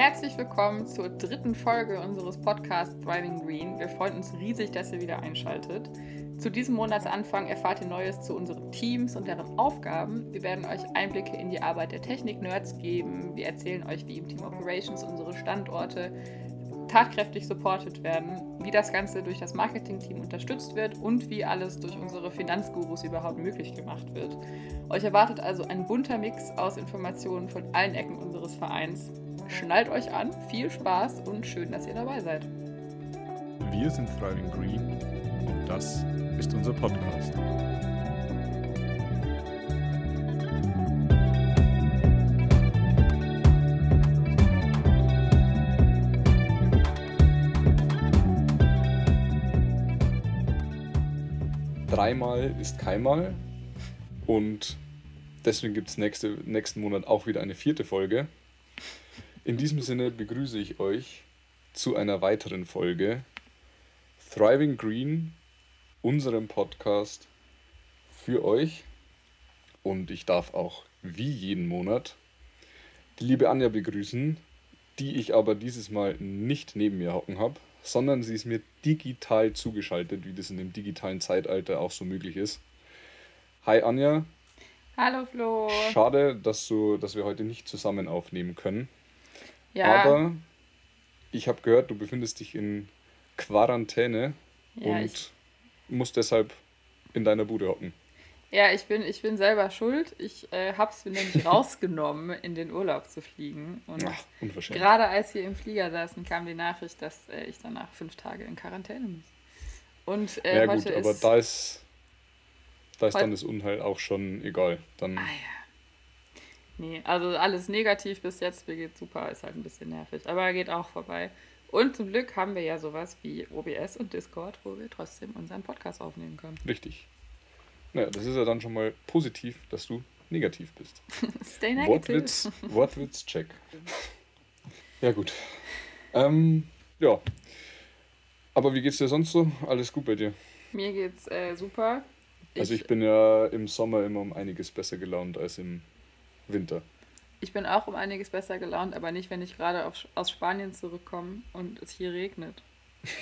Herzlich willkommen zur dritten Folge unseres Podcasts Thriving Green. Wir freuen uns riesig, dass ihr wieder einschaltet. Zu diesem Monatsanfang erfahrt ihr Neues zu unseren Teams und deren Aufgaben. Wir werden euch Einblicke in die Arbeit der Technik-Nerds geben. Wir erzählen euch, wie im Team Operations unsere Standorte tatkräftig supported werden, wie das Ganze durch das Marketing-Team unterstützt wird und wie alles durch unsere Finanzgurus überhaupt möglich gemacht wird. Euch erwartet also ein bunter Mix aus Informationen von allen Ecken unseres Vereins. Schnallt euch an, viel Spaß und schön, dass ihr dabei seid. Wir sind Thriving Green und das ist unser Podcast. Dreimal ist keinmal und deswegen gibt es nächste, nächsten Monat auch wieder eine vierte Folge. In diesem Sinne begrüße ich euch zu einer weiteren Folge Thriving Green, unserem Podcast für euch. Und ich darf auch wie jeden Monat die liebe Anja begrüßen, die ich aber dieses Mal nicht neben mir hocken habe, sondern sie ist mir digital zugeschaltet, wie das in dem digitalen Zeitalter auch so möglich ist. Hi Anja. Hallo Flo. Schade, dass, du, dass wir heute nicht zusammen aufnehmen können. Ja. Aber ich habe gehört, du befindest dich in Quarantäne ja, und musst deshalb in deiner Bude hocken. Ja, ich bin, ich bin selber schuld. Ich äh, habe es mir nämlich rausgenommen, in den Urlaub zu fliegen. Und Ach, gerade als wir im Flieger saßen, kam die Nachricht, dass äh, ich danach fünf Tage in Quarantäne muss. Und äh, ja, heute gut, aber ist, da ist, da ist dann das Unheil auch schon egal. Dann ah ja. Nee, also alles negativ bis jetzt. Mir geht super, ist halt ein bisschen nervig. Aber geht auch vorbei. Und zum Glück haben wir ja sowas wie OBS und Discord, wo wir trotzdem unseren Podcast aufnehmen können. Richtig. Naja, das ist ja dann schon mal positiv, dass du negativ bist. Stay negative. Wortwitz, Wortwitz, check. Ja, gut. Ähm, ja. Aber wie geht's dir sonst so? Alles gut bei dir? Mir geht's äh, super. Ich, also ich bin ja im Sommer immer um einiges besser gelaunt als im Winter. Ich bin auch um einiges besser gelaunt, aber nicht, wenn ich gerade aus Spanien zurückkomme und es hier regnet.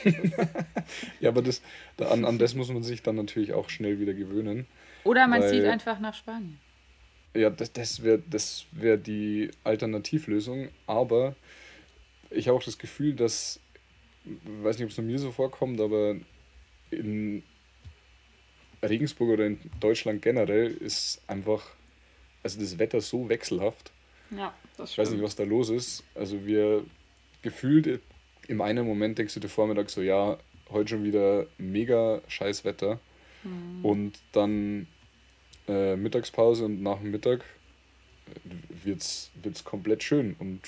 ja, aber das, da, an, an das muss man sich dann natürlich auch schnell wieder gewöhnen. Oder man weil, zieht einfach nach Spanien. Ja, das, das wäre das wär die Alternativlösung, aber ich habe auch das Gefühl, dass, ich weiß nicht, ob es nur mir so vorkommt, aber in Regensburg oder in Deutschland generell ist einfach, also das Wetter so wechselhaft. Ja, das stimmt. Ich weiß nicht, was da los ist. Also wir gefühlt im einen Moment denkst du dir Vormittag so, ja, heute schon wieder mega scheiß Wetter. Mhm. Und dann äh, Mittagspause und nach dem Mittag äh, wird's, wird's komplett schön und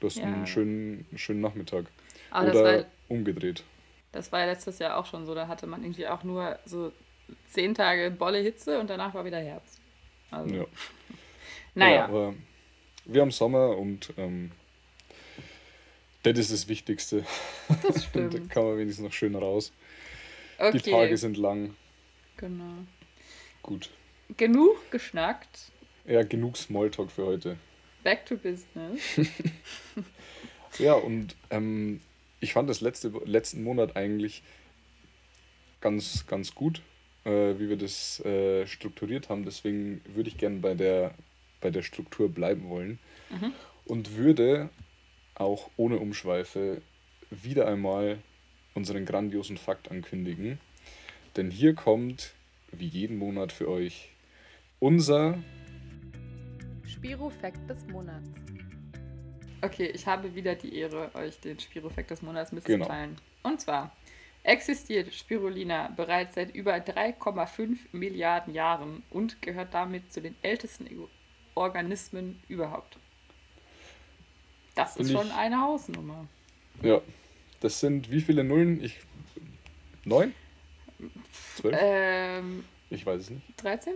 du hast ja. einen, schönen, schönen Nachmittag. Aber Oder war, umgedreht. Das war ja letztes Jahr auch schon so, da hatte man irgendwie auch nur so zehn Tage bolle Hitze und danach war wieder Herbst. Also. Ja. Naja. Ja, aber wir haben Sommer und ähm, das ist das Wichtigste. Das stimmt. da kann man wenigstens noch schön raus. Okay. Die Tage sind lang. Genau. Gut. Genug geschnackt. Ja, genug Smalltalk für heute. Back to business. ja, und ähm, ich fand das letzte, letzten Monat eigentlich ganz, ganz gut, äh, wie wir das äh, strukturiert haben. Deswegen würde ich gerne bei der, bei der Struktur bleiben wollen. Mhm. Und würde auch ohne Umschweife wieder einmal unseren grandiosen Fakt ankündigen. Denn hier kommt, wie jeden Monat für euch, unser Spiro-Fact des Monats. Okay, ich habe wieder die Ehre, euch den Spiro-Fact des Monats mitzuteilen. Genau. Und zwar existiert Spirulina bereits seit über 3,5 Milliarden Jahren und gehört damit zu den ältesten Organismen überhaupt. Das ist schon ich, eine Hausnummer. Ja. Das sind wie viele Nullen? Ich. Neun? Zwölf? Ähm, ich weiß es nicht. 13?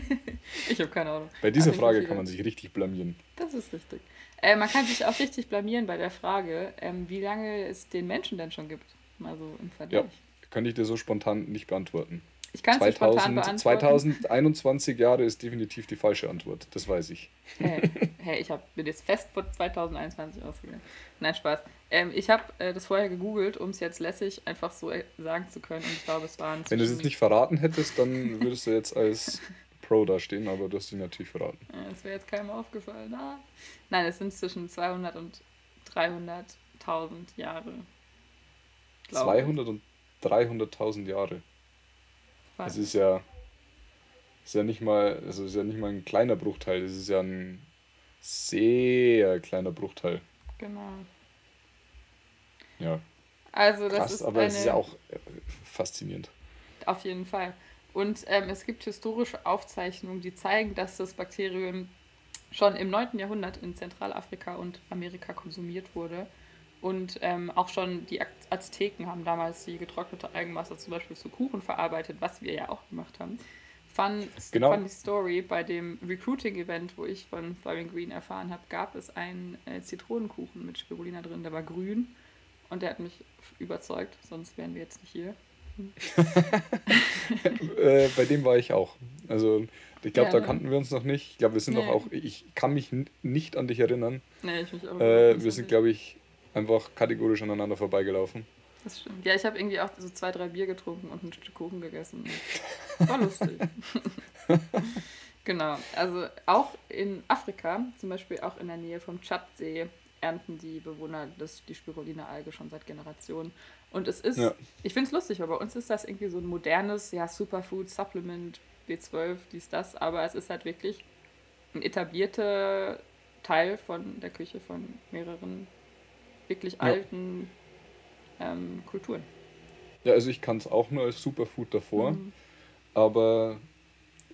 ich habe keine Ahnung. Bei dieser Frage kann man sich richtig blamieren. Das ist richtig. Äh, man kann sich auch richtig blamieren bei der Frage, ähm, wie lange es den Menschen denn schon gibt. Mal so im Vergleich. Ja, kann ich dir so spontan nicht beantworten. Ich kann es 2000, 2021 Jahre ist definitiv die falsche Antwort, das weiß ich. Hey, hey ich hab, bin jetzt fest vor 2021 ausgegangen. Nein, Spaß. Ähm, ich habe äh, das vorher gegoogelt, um es jetzt lässig einfach so äh, sagen zu können. Und ich glaube, es waren. Wenn du es jetzt nicht verraten hättest, dann würdest du jetzt als Pro da stehen, aber du hast ihn natürlich verraten. Das wäre jetzt keinem aufgefallen. Ah. Nein, es sind zwischen 200 und 300.000 Jahre. 200 und 300.000 Jahre. Was? Es ist ja, ist ja nicht mal, also ist ja nicht mal ein kleiner Bruchteil, es ist ja ein sehr kleiner Bruchteil. Genau. Ja. Also das Krass, ist aber es ist ja auch äh, faszinierend. Auf jeden Fall. Und ähm, es gibt historische Aufzeichnungen, die zeigen, dass das Bakterium schon im 9. Jahrhundert in Zentralafrika und Amerika konsumiert wurde. Und ähm, auch schon die Azteken haben damals die getrocknete Algenmasse zum Beispiel zu Kuchen verarbeitet, was wir ja auch gemacht haben. Fun, genau. funny Story, bei dem Recruiting-Event, wo ich von Thriving Green erfahren habe, gab es einen äh, Zitronenkuchen mit Spirulina drin, der war grün und der hat mich überzeugt, sonst wären wir jetzt nicht hier. äh, bei dem war ich auch. Also ich glaube, ja, da kannten wir uns noch nicht. Ich glaube, wir sind nee. auch, ich kann mich nicht an dich erinnern. Nee, ich mich auch äh, Wir sind, glaube ich, einfach kategorisch aneinander vorbeigelaufen. Das stimmt. Ja, ich habe irgendwie auch so zwei, drei Bier getrunken und ein Stück Kuchen gegessen. War lustig. genau. Also auch in Afrika, zum Beispiel auch in der Nähe vom Tschadsee, ernten die Bewohner das, die Spirulina-Alge schon seit Generationen. Und es ist, ja. ich finde es lustig, weil bei uns ist das irgendwie so ein modernes, ja, Superfood, Supplement, B12, dies, das, aber es ist halt wirklich ein etablierter Teil von der Küche von mehreren wirklich alten ähm, Kulturen. Ja, also ich kann es auch nur als Superfood davor, mhm. aber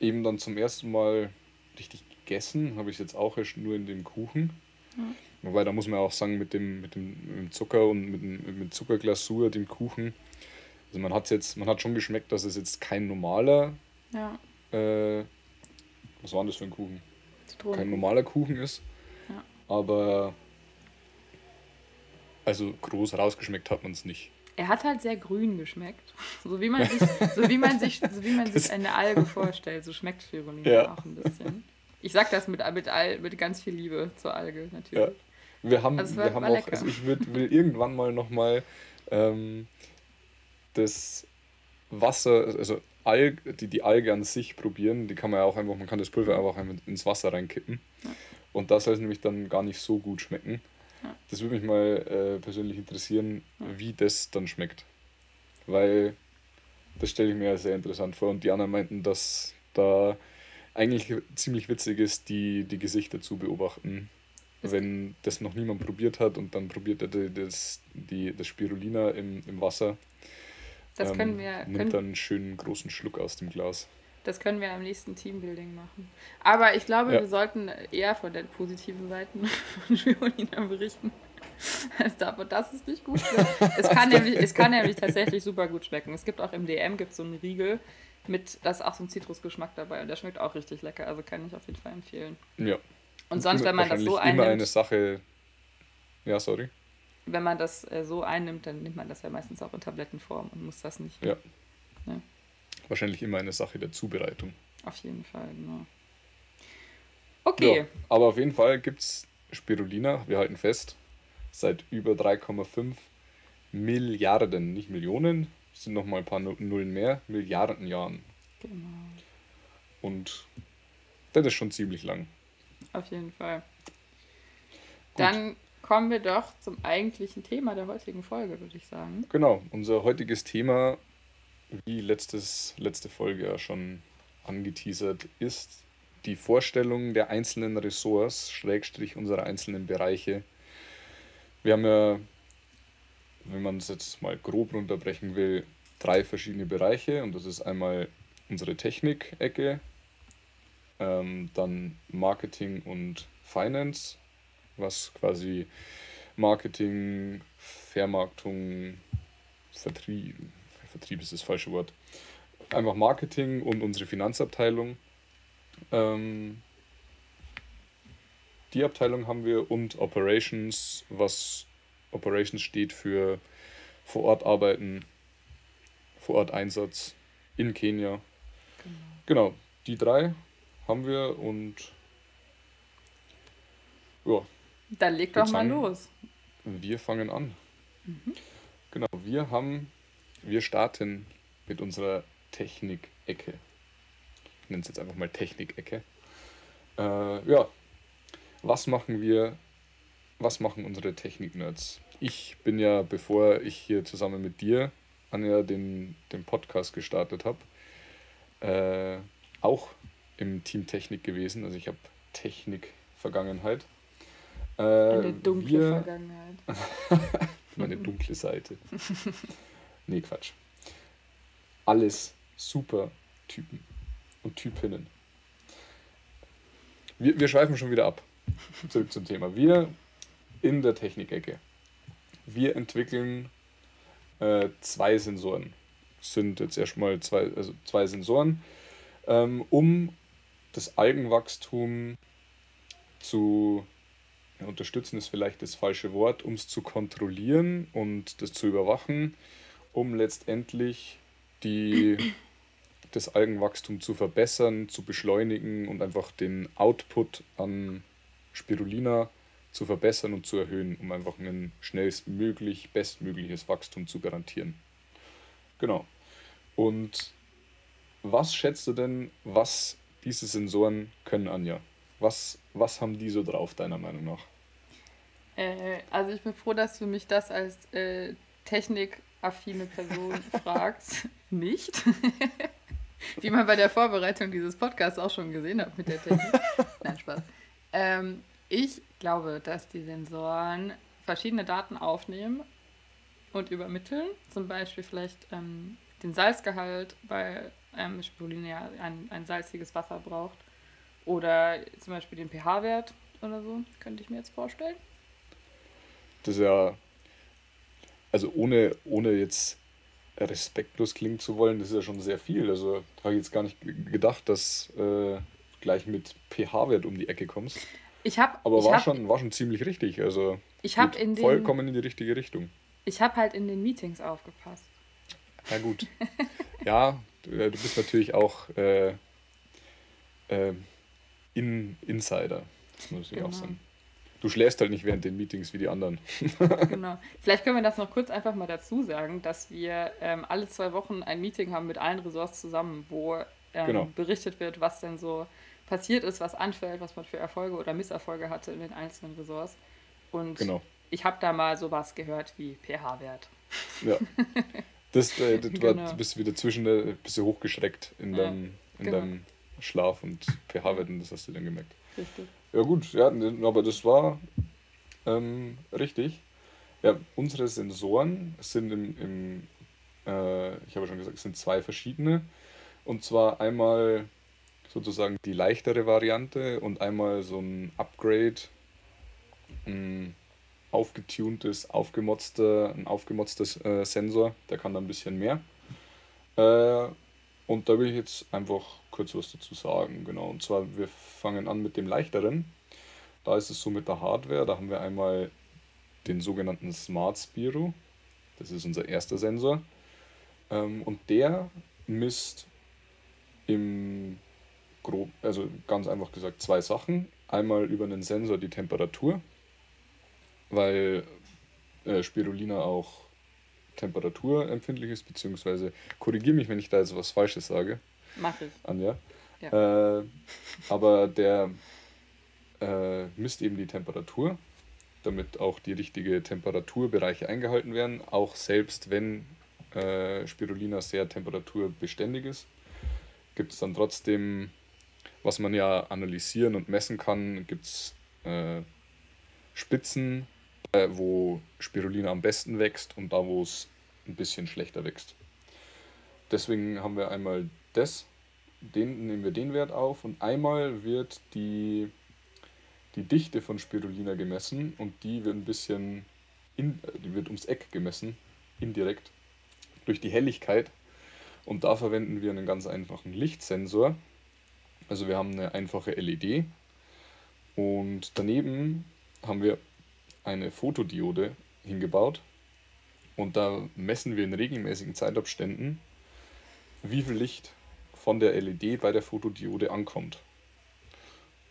eben dann zum ersten Mal richtig gegessen habe ich es jetzt auch erst nur in dem Kuchen. Mhm. Wobei, da muss man auch sagen, mit dem, mit dem, mit dem Zucker und mit, dem, mit Zuckerglasur, dem Kuchen, also man hat jetzt, man hat schon geschmeckt, dass es jetzt kein normaler, ja. äh, was war das für ein Kuchen? Kein normaler Kuchen ist. Ja. Aber also groß rausgeschmeckt hat man es nicht. Er hat halt sehr grün geschmeckt. So wie man sich, so wie man sich, so wie man sich eine Alge vorstellt. So schmeckt Spirulina ja. auch ein bisschen. Ich sag das mit, mit, all, mit ganz viel Liebe zur Alge, natürlich. Ja. Wir haben, also wir haben auch, also ich würd, will irgendwann mal nochmal ähm, das Wasser, also Alge, die, die Alge an sich probieren. Die kann man ja auch einfach, man kann das Pulver einfach ins Wasser reinkippen. Ja. Und das soll es nämlich dann gar nicht so gut schmecken. Das würde mich mal äh, persönlich interessieren, wie das dann schmeckt. Weil das stelle ich mir sehr interessant vor. Und die anderen meinten, dass da eigentlich ziemlich witzig ist, die, die Gesichter zu beobachten. Das wenn das noch niemand probiert hat und dann probiert er das, die, das Spirulina im, im Wasser. Das können ähm, wir. Nimmt können, dann einen schönen großen Schluck aus dem Glas. Das können wir am nächsten Teambuilding machen. Aber ich glaube, ja. wir sollten eher von den positiven Seiten von Violina berichten. Als davon, dass es nicht gut schmeckt. es, kann nämlich, es kann nämlich tatsächlich super gut schmecken. Es gibt auch im DM gibt so einen Riegel mit, da ist auch so ein Zitrusgeschmack dabei und der schmeckt auch richtig lecker. Also kann ich auf jeden Fall empfehlen. Ja. Und sonst, wenn man das so einnimmt. Immer eine Sache. Ja, sorry. Wenn man das äh, so einnimmt, dann nimmt man das ja meistens auch in Tablettenform und muss das nicht. Ja. ja wahrscheinlich immer eine Sache der Zubereitung. Auf jeden Fall, genau. Okay. Ja, aber auf jeden Fall gibt es Spirulina, wir halten fest, seit über 3,5 Milliarden, nicht Millionen, sind noch mal ein paar Nullen mehr, Milliarden Jahren. Genau. Und das ist schon ziemlich lang. Auf jeden Fall. Gut. Dann kommen wir doch zum eigentlichen Thema der heutigen Folge, würde ich sagen. Genau, unser heutiges Thema wie letztes, letzte Folge ja schon angeteasert, ist die Vorstellung der einzelnen Ressorts, Schrägstrich unserer einzelnen Bereiche. Wir haben ja, wenn man es jetzt mal grob runterbrechen will, drei verschiedene Bereiche und das ist einmal unsere Technik-Ecke, ähm, dann Marketing und Finance, was quasi Marketing, Vermarktung, Vertrieb, Vertrieb ist das falsche Wort, einfach Marketing und unsere Finanzabteilung. Ähm, die Abteilung haben wir und Operations, was Operations steht für vor Ort arbeiten, vor Ort Einsatz in Kenia. Genau. genau, die drei haben wir und ja. Dann leg doch mal los. Wir fangen an. Mhm. Genau, wir haben, wir starten mit unserer Technik-Ecke. Ich nenne es jetzt einfach mal Technik-Ecke. Äh, ja, was machen wir, was machen unsere Technik-Nerds? Ich bin ja, bevor ich hier zusammen mit dir, Anja, den, den Podcast gestartet habe, äh, auch im Team Technik gewesen. Also ich habe Technik-Vergangenheit. Äh, Eine dunkle wir, Vergangenheit. meine dunkle Seite. nee, Quatsch. Alles super Typen und Typinnen. Wir, wir schweifen schon wieder ab. Zurück zum Thema. Wir in der Technikecke. Wir entwickeln äh, zwei Sensoren. Sind jetzt erstmal zwei, also zwei Sensoren, ähm, um das Algenwachstum zu ja, unterstützen ist vielleicht das falsche Wort, um es zu kontrollieren und das zu überwachen, um letztendlich die, das Algenwachstum zu verbessern, zu beschleunigen und einfach den Output an Spirulina zu verbessern und zu erhöhen, um einfach ein schnellstmöglich, bestmögliches Wachstum zu garantieren. Genau. Und was schätzt du denn, was diese Sensoren können, Anja? Was, was haben die so drauf, deiner Meinung nach? Äh, also ich bin froh, dass du mich das als äh, technikaffine Person fragst. Nicht. Wie man bei der Vorbereitung dieses Podcasts auch schon gesehen hat mit der Technik. Nein, Spaß. Ähm, ich glaube, dass die Sensoren verschiedene Daten aufnehmen und übermitteln. Zum Beispiel vielleicht ähm, den Salzgehalt, weil ähm, Spirulina ein, ein salziges Wasser braucht. Oder zum Beispiel den pH-Wert oder so, könnte ich mir jetzt vorstellen. Das ist ja, also ohne, ohne jetzt respektlos klingen zu wollen, das ist ja schon sehr viel. Also habe ich jetzt gar nicht gedacht, dass äh, gleich mit pH-Wert um die Ecke kommst. Ich hab, Aber ich war, hab, schon, war schon ziemlich richtig. Also ich habe in den, vollkommen in die richtige Richtung. Ich habe halt in den Meetings aufgepasst. Na gut. ja, du, du, bist natürlich auch äh, äh, in, Insider. Das muss ich genau. auch sagen. Du schläfst halt nicht während den Meetings wie die anderen. genau. Vielleicht können wir das noch kurz einfach mal dazu sagen, dass wir ähm, alle zwei Wochen ein Meeting haben mit allen Ressorts zusammen, wo ähm, genau. berichtet wird, was denn so passiert ist, was anfällt, was man für Erfolge oder Misserfolge hatte in den einzelnen Ressorts. Und genau. ich habe da mal sowas gehört wie pH-Wert. Ja. Das, äh, das war, genau. du bist wieder zwischen der, äh, bist du hochgeschreckt in, ja, deinem, in genau. deinem Schlaf und pH-Wert und das hast du dann gemerkt. Richtig. Ja gut, ja, aber das war ähm, richtig. Ja, unsere Sensoren sind im, im äh, ich habe schon gesagt, es sind zwei verschiedene. Und zwar einmal sozusagen die leichtere Variante und einmal so ein Upgrade, ein aufgetuntes, aufgemotzter, ein aufgemotztes äh, Sensor, der kann da ein bisschen mehr. Äh, und da will ich jetzt einfach kurz was dazu sagen. Genau, und zwar wir fangen an mit dem leichteren. Da ist es so mit der Hardware, da haben wir einmal den sogenannten Smart Spiro. Das ist unser erster Sensor. Ähm, und der misst im grob, also ganz einfach gesagt, zwei Sachen. Einmal über einen Sensor die Temperatur, weil äh, Spirulina auch temperaturempfindlich ist, beziehungsweise korrigiere mich, wenn ich da jetzt was Falsches sage. Mach ich. Anja. Ja. Äh, aber der äh, misst eben die Temperatur, damit auch die richtige Temperaturbereiche eingehalten werden, auch selbst wenn äh, Spirulina sehr temperaturbeständig ist, gibt es dann trotzdem was man ja analysieren und messen kann, gibt es äh, Spitzen, äh, wo Spirulina am besten wächst und da, wo es ein bisschen schlechter wächst. Deswegen haben wir einmal das, den nehmen wir den Wert auf und einmal wird die, die Dichte von Spirulina gemessen und die wird ein bisschen in, die wird ums Eck gemessen, indirekt, durch die Helligkeit. Und da verwenden wir einen ganz einfachen Lichtsensor, also wir haben eine einfache LED und daneben haben wir eine Fotodiode hingebaut. Und da messen wir in regelmäßigen Zeitabständen wie viel Licht von der LED bei der Fotodiode ankommt.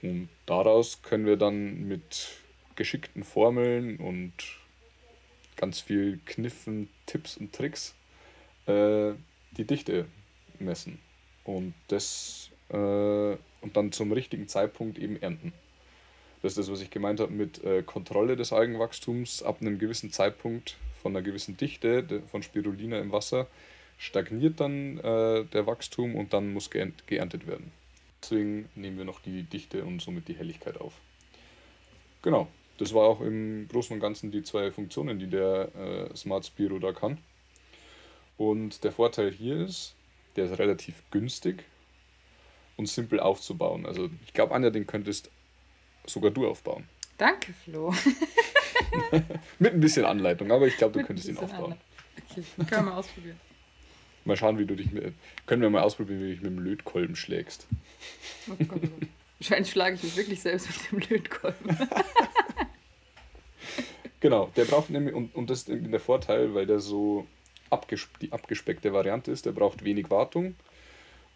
Und daraus können wir dann mit geschickten Formeln und ganz viel Kniffen, Tipps und Tricks äh, die Dichte messen. Und das äh, und dann zum richtigen Zeitpunkt eben ernten. Das ist das, was ich gemeint habe mit äh, Kontrolle des Algenwachstums. Ab einem gewissen Zeitpunkt von einer gewissen Dichte von Spirulina im Wasser stagniert dann äh, der Wachstum und dann muss geerntet werden. Deswegen nehmen wir noch die Dichte und somit die Helligkeit auf. Genau, das war auch im Großen und Ganzen die zwei Funktionen, die der äh, Smart Spiro da kann. Und der Vorteil hier ist, der ist relativ günstig und simpel aufzubauen. Also ich glaube, Anja, den könntest sogar du aufbauen. Danke, Flo. Mit ein bisschen Anleitung, aber ich glaube, du Mit könntest ihn aufbauen. Okay, können wir mal ausprobieren. Mal schauen, wie du dich mit. Können wir mal ausprobieren, wie du dich mit dem Lötkolben schlägst. Oh Gott, oh Gott. Wahrscheinlich schlage ich mich wirklich selbst mit dem Lötkolben. genau, der braucht nämlich, und, und das ist der Vorteil, weil der so abgespe die abgespeckte Variante ist, der braucht wenig Wartung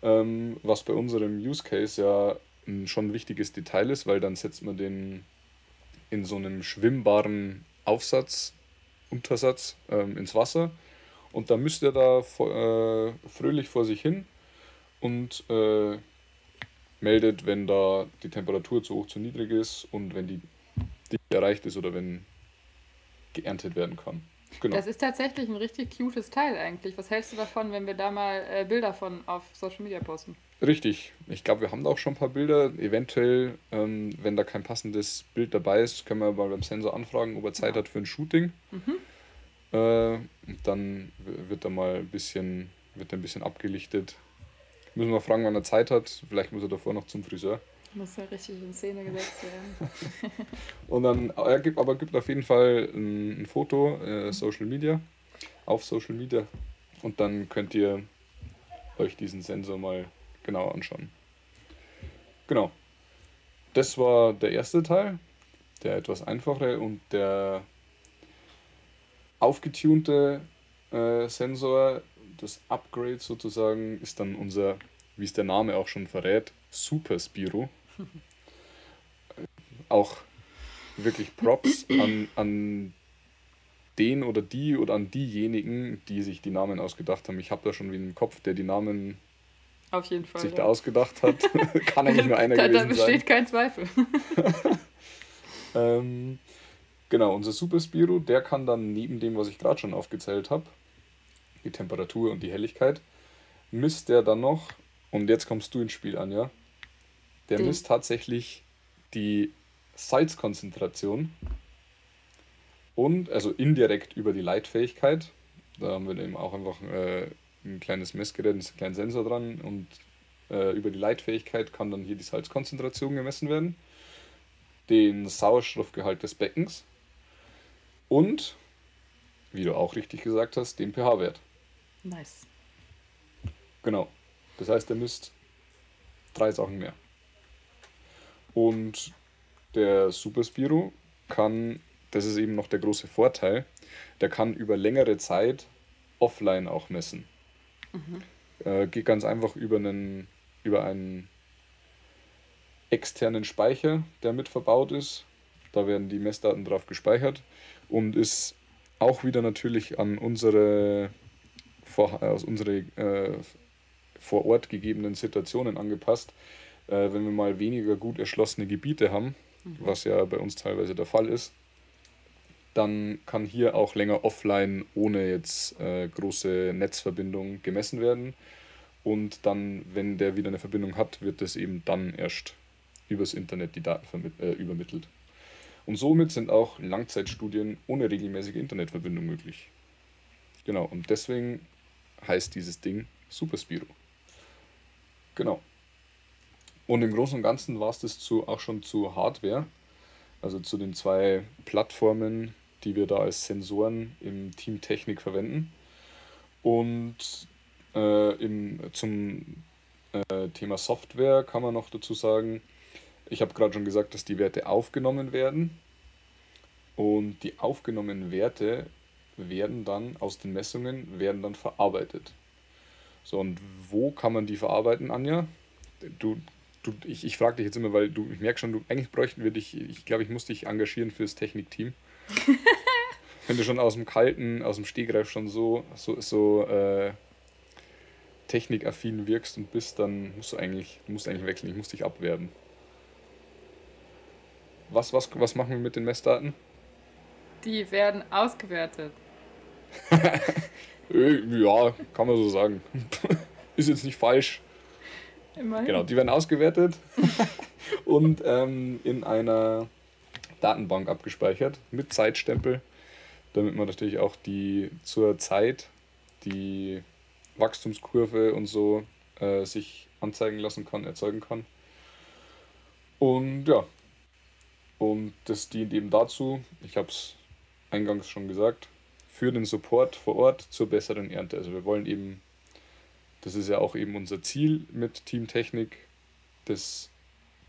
ähm, was bei unserem Use Case ja schon ein wichtiges Detail ist, weil dann setzt man den in so einem schwimmbaren Aufsatz, Untersatz ähm, ins Wasser und dann müsst ihr da äh, fröhlich vor sich hin und äh, meldet, wenn da die Temperatur zu hoch, zu niedrig ist und wenn die Dichte erreicht ist oder wenn geerntet werden kann. Genau. Das ist tatsächlich ein richtig cutes Teil eigentlich. Was hältst du davon, wenn wir da mal äh, Bilder von auf Social Media posten? Richtig. Ich glaube, wir haben da auch schon ein paar Bilder. Eventuell, ähm, wenn da kein passendes Bild dabei ist, können wir mal beim Sensor anfragen, ob er Zeit ja. hat für ein Shooting. Mhm. Äh, dann wird da mal ein bisschen, wird ein bisschen abgelichtet. Müssen wir fragen, wann er Zeit hat. Vielleicht muss er davor noch zum Friseur. Muss ja richtig in Szene gesetzt werden. und dann, er gibt, aber gibt auf jeden Fall ein, ein Foto, äh, Social Media, auf Social Media. Und dann könnt ihr euch diesen Sensor mal genau anschauen. Genau. Das war der erste Teil, der etwas einfachere und der aufgetunte äh, Sensor, das Upgrade sozusagen, ist dann unser, wie es der Name auch schon verrät, Super Spiro. auch wirklich Props an, an den oder die oder an diejenigen, die sich die Namen ausgedacht haben. Ich habe da schon wie einen Kopf, der die Namen Auf jeden Fall, sich ja. da ausgedacht hat. Kann eigentlich nur einer da, gewesen sein. Da besteht sein. kein Zweifel. ähm, genau, unser Super Spiro, der kann dann neben dem, was ich gerade schon aufgezählt habe, die Temperatur und die Helligkeit, misst der dann noch, und jetzt kommst du ins Spiel, Anja, der den. misst tatsächlich die Salzkonzentration und also indirekt über die Leitfähigkeit. Da haben wir eben auch einfach äh, ein kleines Messgerät, einen kleinen Sensor dran und äh, über die Leitfähigkeit kann dann hier die Salzkonzentration gemessen werden, den Sauerstoffgehalt des Beckens und, wie du auch richtig gesagt hast, den pH-Wert. Nice. Genau. Das heißt, er misst drei Sachen mehr. Und der Super Spiro kann, das ist eben noch der große Vorteil, der kann über längere Zeit offline auch messen. Mhm. Äh, geht ganz einfach über einen, über einen externen Speicher, der mit verbaut ist. Da werden die Messdaten drauf gespeichert und ist auch wieder natürlich an unsere, vor, aus unsere äh, vor Ort gegebenen Situationen angepasst äh, wenn wir mal weniger gut erschlossene Gebiete haben, mhm. was ja bei uns teilweise der Fall ist, dann kann hier auch länger offline ohne jetzt äh, große Netzverbindung gemessen werden. Und dann, wenn der wieder eine Verbindung hat, wird das eben dann erst übers Internet die Daten äh, übermittelt. Und somit sind auch Langzeitstudien ohne regelmäßige Internetverbindung möglich. Genau, und deswegen heißt dieses Ding Superspiro. Genau. Und im Großen und Ganzen war es das zu, auch schon zu Hardware, also zu den zwei Plattformen, die wir da als Sensoren im Team Technik verwenden. Und äh, im, zum äh, Thema Software kann man noch dazu sagen, ich habe gerade schon gesagt, dass die Werte aufgenommen werden. Und die aufgenommenen Werte werden dann aus den Messungen werden dann verarbeitet. So, und wo kann man die verarbeiten, Anja? Du, du, ich, ich frage dich jetzt immer, weil du, ich merke schon, du, eigentlich bräuchten wir dich, ich glaube, ich muss dich engagieren fürs Technikteam. Wenn du schon aus dem Kalten, aus dem Stegreif schon so, so, so äh, technikaffin wirkst und bist, dann musst du eigentlich, du musst eigentlich wechseln, ich muss dich abwerben. Was, was, was machen wir mit den Messdaten? Die werden ausgewertet. Äh, ja, kann man so sagen. Ist jetzt nicht falsch. Immerhin. Genau, die werden ausgewertet und ähm, in einer Datenbank abgespeichert mit Zeitstempel, damit man natürlich auch die zur Zeit die Wachstumskurve und so äh, sich anzeigen lassen kann, erzeugen kann. Und ja, und das dient eben dazu, ich habe es eingangs schon gesagt, für den Support vor Ort zur besseren Ernte. Also wir wollen eben, das ist ja auch eben unser Ziel mit Teamtechnik, das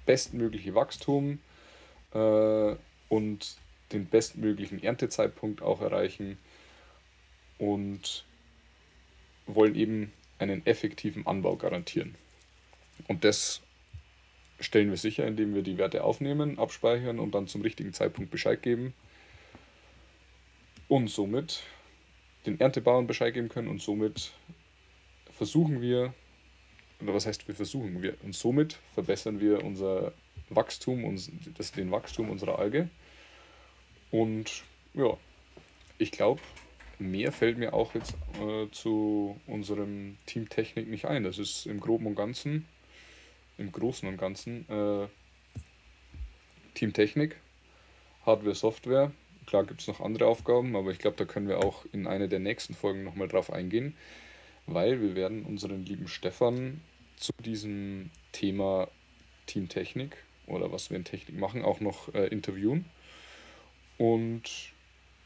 bestmögliche Wachstum äh, und den bestmöglichen Erntezeitpunkt auch erreichen und wollen eben einen effektiven Anbau garantieren. Und das stellen wir sicher, indem wir die Werte aufnehmen, abspeichern und dann zum richtigen Zeitpunkt Bescheid geben. Und somit den Erntebauern Bescheid geben können und somit versuchen wir, oder was heißt wir versuchen, wir, und somit verbessern wir unser Wachstum, das, den Wachstum unserer Alge. Und ja, ich glaube, mehr fällt mir auch jetzt äh, zu unserem Team Technik nicht ein. Das ist im Groben und Ganzen im Großen und Ganzen äh, Team Technik, Hardware, Software. Klar gibt es noch andere Aufgaben, aber ich glaube, da können wir auch in einer der nächsten Folgen nochmal drauf eingehen, weil wir werden unseren lieben Stefan zu diesem Thema Team Technik oder was wir in Technik machen, auch noch äh, interviewen. Und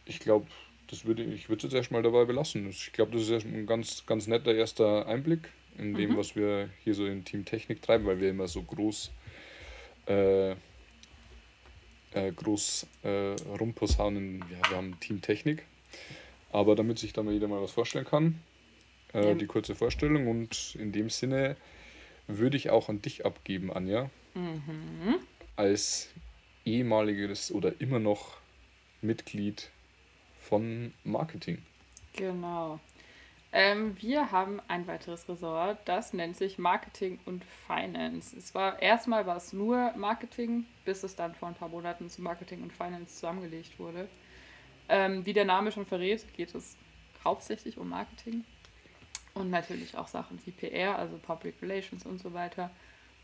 ich glaube, das würde ich würde es jetzt erstmal dabei belassen. Ich glaube, das ist ein ganz, ganz netter erster Einblick in dem, mhm. was wir hier so in Team Technik treiben, weil wir immer so groß, äh, äh, groß äh, rumposaunen, ja, wir haben Team Technik. Aber damit sich da mal jeder mal was vorstellen kann, äh, ja. die kurze Vorstellung und in dem Sinne würde ich auch an dich abgeben, Anja, mhm. als ehemaliges oder immer noch Mitglied von Marketing. Genau. Ähm, wir haben ein weiteres Ressort, das nennt sich Marketing und Finance. Es war erstmal war es nur Marketing, bis es dann vor ein paar Monaten zu Marketing und Finance zusammengelegt wurde. Ähm, wie der Name schon verrät, geht es hauptsächlich um Marketing und natürlich auch Sachen wie PR, also Public Relations und so weiter.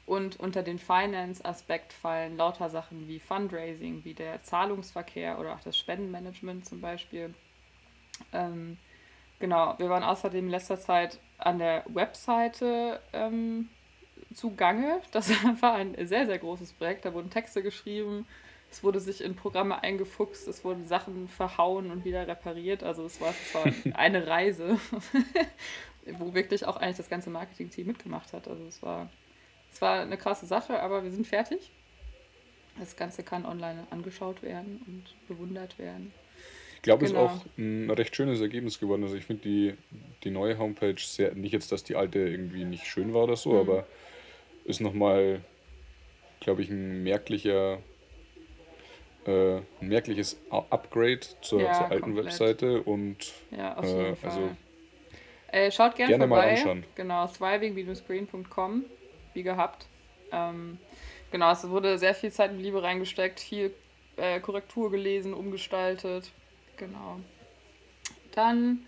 Und unter den Finance-Aspekt fallen lauter Sachen wie Fundraising, wie der Zahlungsverkehr oder auch das Spendenmanagement zum Beispiel. Ähm, Genau, wir waren außerdem in letzter Zeit an der Webseite ähm, zugange. Das war ein sehr, sehr großes Projekt. Da wurden Texte geschrieben, es wurde sich in Programme eingefuchst, es wurden Sachen verhauen und wieder repariert. Also es war, es war eine Reise, wo wirklich auch eigentlich das ganze Marketing-Team mitgemacht hat. Also es war, es war eine krasse Sache, aber wir sind fertig. Das Ganze kann online angeschaut werden und bewundert werden. Ich glaube, genau. es ist auch ein recht schönes Ergebnis geworden. Also ich finde die, die neue Homepage sehr, nicht jetzt, dass die alte irgendwie nicht schön war oder so, mhm. aber ist nochmal, glaube ich, ein merklicher, äh, ein merkliches Upgrade zur, ja, zur alten komplett. Webseite und ja, auf jeden äh, Fall. also äh, schaut gerne, gerne vorbei. mal anschauen. Genau, thriving-green.com, wie gehabt. Ähm, genau, es wurde sehr viel Zeit und Liebe reingesteckt, viel äh, Korrektur gelesen, umgestaltet. Genau. Dann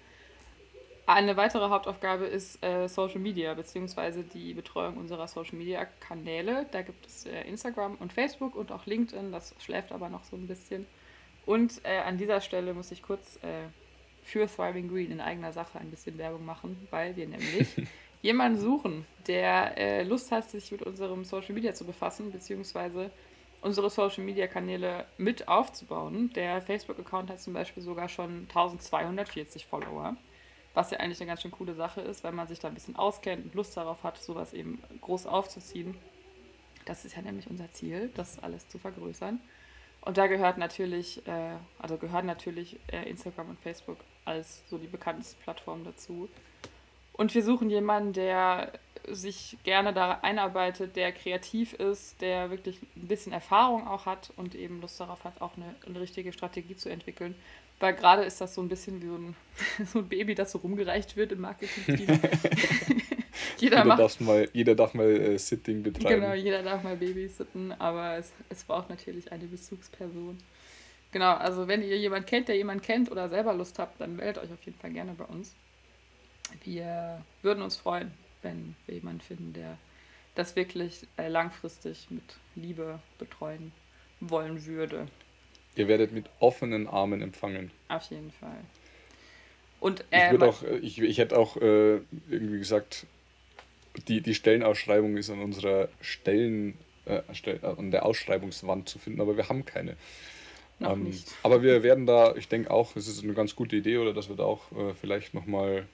eine weitere Hauptaufgabe ist äh, Social Media, beziehungsweise die Betreuung unserer Social Media Kanäle. Da gibt es äh, Instagram und Facebook und auch LinkedIn, das schläft aber noch so ein bisschen. Und äh, an dieser Stelle muss ich kurz äh, für Thriving Green in eigener Sache ein bisschen Werbung machen, weil wir nämlich jemanden suchen, der äh, Lust hat, sich mit unserem Social Media zu befassen, beziehungsweise unsere Social Media Kanäle mit aufzubauen. Der Facebook-Account hat zum Beispiel sogar schon 1240 Follower, was ja eigentlich eine ganz schön coole Sache ist, wenn man sich da ein bisschen auskennt und Lust darauf hat, sowas eben groß aufzuziehen. Das ist ja nämlich unser Ziel, das alles zu vergrößern. Und da gehört natürlich, äh, also gehören natürlich äh, Instagram und Facebook als so die bekanntesten Plattformen dazu. Und wir suchen jemanden, der sich gerne da einarbeitet, der kreativ ist, der wirklich ein bisschen Erfahrung auch hat und eben Lust darauf hat, auch eine, eine richtige Strategie zu entwickeln. Weil gerade ist das so ein bisschen wie so ein, so ein Baby, das so rumgereicht wird im Marketing-Team. jeder, jeder, darf mal, jeder darf mal äh, Sitting betreiben. Genau, jeder darf mal Babysitten, aber es, es braucht natürlich eine Bezugsperson. Genau, also wenn ihr jemanden kennt, der jemanden kennt oder selber Lust habt, dann meldet euch auf jeden Fall gerne bei uns. Wir würden uns freuen, wenn wir jemanden finden, der das wirklich äh, langfristig mit Liebe betreuen wollen würde. Ihr werdet mit offenen Armen empfangen. Auf jeden Fall. Und äh, ich, auch, äh, ich, ich hätte auch äh, irgendwie gesagt, die, die Stellenausschreibung ist an unserer Stellen, äh, an der Ausschreibungswand zu finden, aber wir haben keine. Noch ähm, nicht. Aber wir werden da, ich denke auch, es ist eine ganz gute Idee, oder dass wir da auch äh, vielleicht nochmal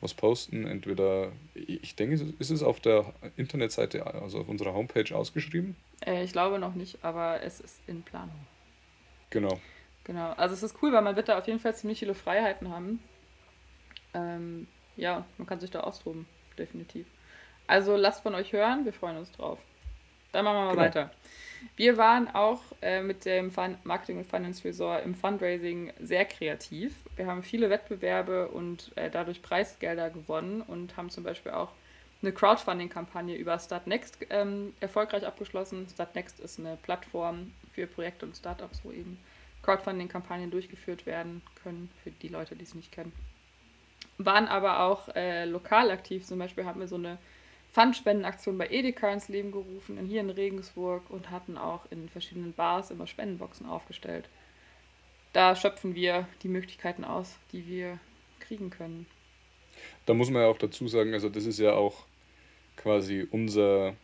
was posten. Entweder, ich denke, ist es auf der Internetseite, also auf unserer Homepage ausgeschrieben? Äh, ich glaube noch nicht, aber es ist in Planung. Genau. Genau. Also es ist cool, weil man wird da auf jeden Fall ziemlich viele Freiheiten haben. Ähm, ja, man kann sich da austoben, definitiv. Also lasst von euch hören, wir freuen uns drauf. Dann machen wir mal genau. weiter. Wir waren auch äh, mit dem Fun Marketing und Finance Resort im Fundraising sehr kreativ. Wir haben viele Wettbewerbe und äh, dadurch Preisgelder gewonnen und haben zum Beispiel auch eine Crowdfunding-Kampagne über Startnext ähm, erfolgreich abgeschlossen. Startnext ist eine Plattform für Projekte und Startups, wo eben Crowdfunding-Kampagnen durchgeführt werden können, für die Leute, die es nicht kennen. Waren aber auch äh, lokal aktiv. Zum Beispiel haben wir so eine Pfandspendenaktion bei Edeka ins Leben gerufen, hier in Regensburg und hatten auch in verschiedenen Bars immer Spendenboxen aufgestellt. Da schöpfen wir die Möglichkeiten aus, die wir kriegen können. Da muss man ja auch dazu sagen, also das ist ja auch quasi unser,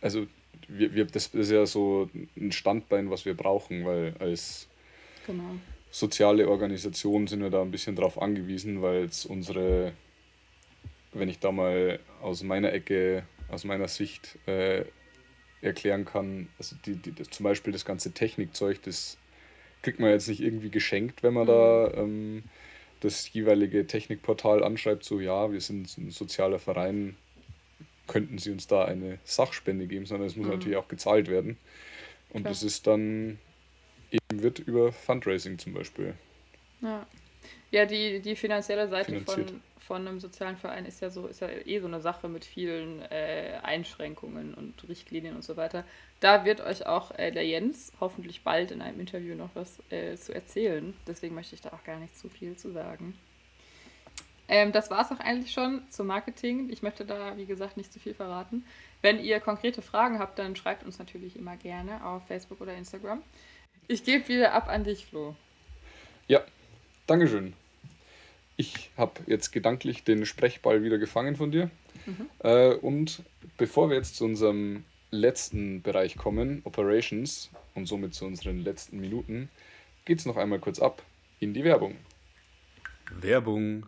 also wir, wir, das ist ja so ein Standbein, was wir brauchen, weil als genau. soziale Organisation sind wir da ein bisschen drauf angewiesen, weil es unsere wenn ich da mal aus meiner Ecke, aus meiner Sicht äh, erklären kann, also die, die, zum Beispiel das ganze Technikzeug, das kriegt man jetzt nicht irgendwie geschenkt, wenn man mhm. da ähm, das jeweilige Technikportal anschreibt, so ja, wir sind ein sozialer Verein, könnten sie uns da eine Sachspende geben, sondern es muss mhm. natürlich auch gezahlt werden. Und Klar. das ist dann eben wird über Fundraising zum Beispiel. Ja, ja die, die finanzielle Seite von, von einem sozialen Verein ist ja so, ist ja eh so eine Sache mit vielen äh, Einschränkungen und Richtlinien und so weiter. Da wird euch auch äh, der Jens hoffentlich bald in einem Interview noch was äh, zu erzählen. Deswegen möchte ich da auch gar nicht zu viel zu sagen. Ähm, das war es auch eigentlich schon zum Marketing. Ich möchte da, wie gesagt, nicht zu viel verraten. Wenn ihr konkrete Fragen habt, dann schreibt uns natürlich immer gerne auf Facebook oder Instagram. Ich gebe wieder ab an dich, Flo. Ja, Dankeschön ich habe jetzt gedanklich den Sprechball wieder gefangen von dir. Mhm. Äh, und bevor wir jetzt zu unserem letzten Bereich kommen, Operations, und somit zu unseren letzten Minuten, geht es noch einmal kurz ab in die Werbung. Werbung.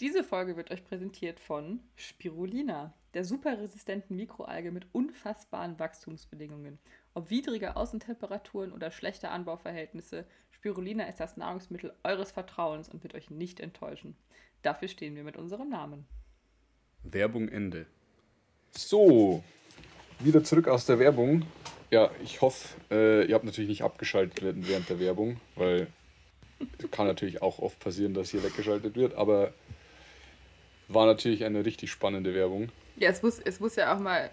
Diese Folge wird euch präsentiert von Spirulina, der superresistenten Mikroalge mit unfassbaren Wachstumsbedingungen. Ob widrige Außentemperaturen oder schlechte Anbauverhältnisse, Spirulina ist das Nahrungsmittel eures Vertrauens und wird euch nicht enttäuschen. Dafür stehen wir mit unserem Namen. Werbung Ende. So, wieder zurück aus der Werbung. Ja, ich hoffe, äh, ihr habt natürlich nicht abgeschaltet während der Werbung, weil kann natürlich auch oft passieren, dass hier weggeschaltet wird, aber war natürlich eine richtig spannende Werbung. Ja, es muss, es muss ja auch mal